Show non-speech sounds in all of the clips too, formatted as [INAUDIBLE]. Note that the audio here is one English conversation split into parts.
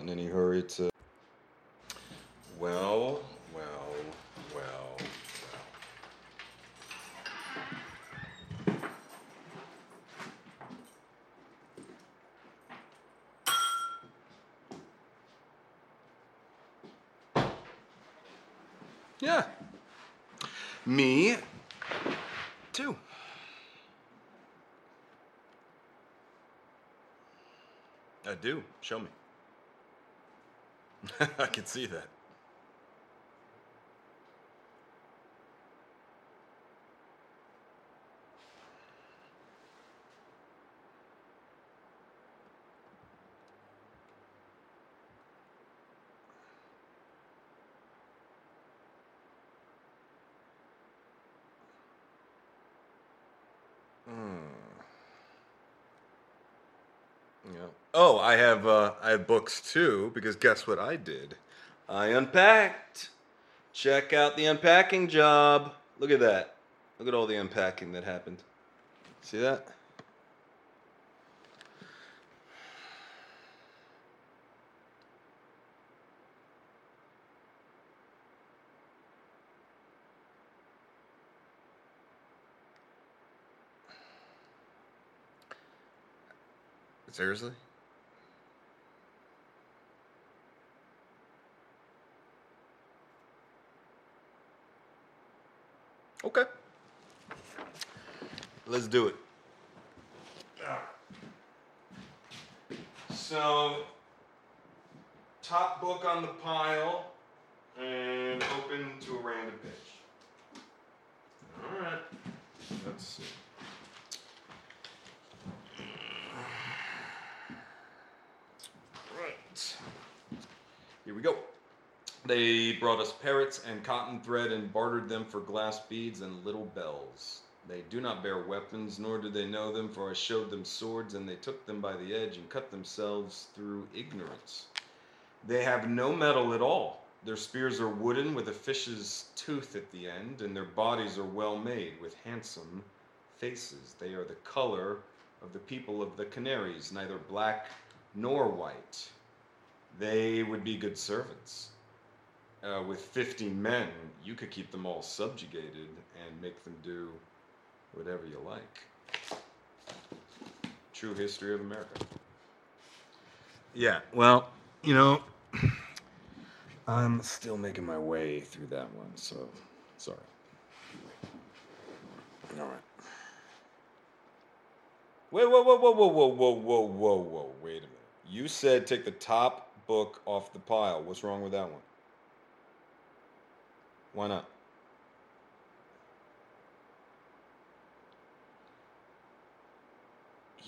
not in any hurry to. Well, well, well, well. Yeah. Me too. I do. Show me. [LAUGHS] I can see that. Yeah. Oh, I have uh, I have books too because guess what I did? I unpacked. Check out the unpacking job. Look at that. Look at all the unpacking that happened. See that? Seriously? Okay. Let's do it. So, top book on the pile and open to a random page. All right. Let's see. Right. Here we go. They brought us parrots and cotton thread and bartered them for glass beads and little bells. They do not bear weapons, nor do they know them, for I showed them swords, and they took them by the edge and cut themselves through ignorance. They have no metal at all. Their spears are wooden with a fish's tooth at the end, and their bodies are well made with handsome faces. They are the color of the people of the Canaries, neither black nor white. They would be good servants. Uh, with 50 men, you could keep them all subjugated and make them do whatever you like. True history of America. Yeah, well, you know, [CLEARS THROAT] I'm still making my way through that one, so sorry. All right. Wait, whoa, whoa, whoa, whoa, whoa, whoa, whoa, whoa, whoa. Wait a minute. You said take the top book off the pile. What's wrong with that one? Why not?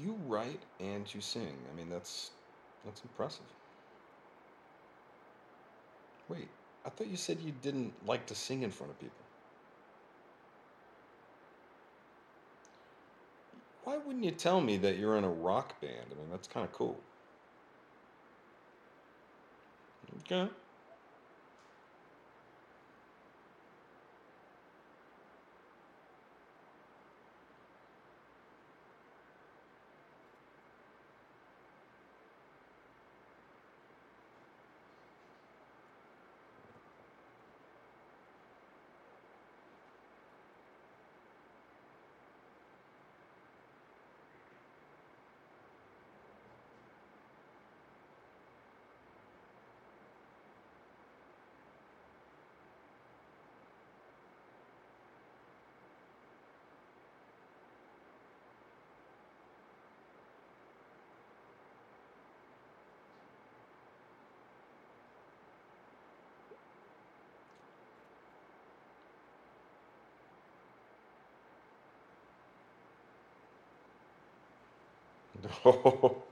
You write and you sing. I mean, that's that's impressive. Wait, I thought you said you didn't like to sing in front of people. Why wouldn't you tell me that you're in a rock band? I mean, that's kind of cool. Okay. [LAUGHS]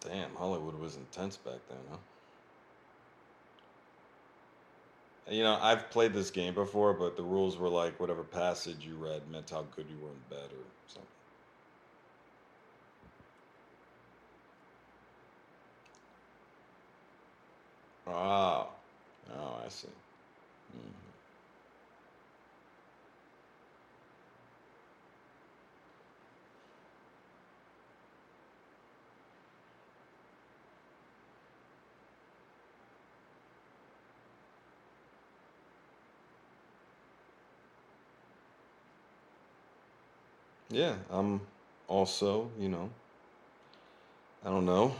Damn, Hollywood was intense back then, huh? You know, I've played this game before, but the rules were like whatever passage you read meant how good you were in bed or something. Oh, oh, I see. Mm-hmm. Yeah, I'm also, you know, I don't know,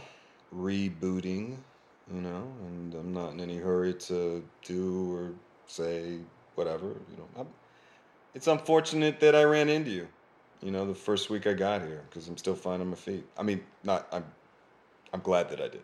rebooting, you know, and I'm not in any hurry to do or say whatever, you know. I'm, it's unfortunate that I ran into you, you know, the first week I got here because I'm still finding my feet. I mean, not I'm I'm glad that I did.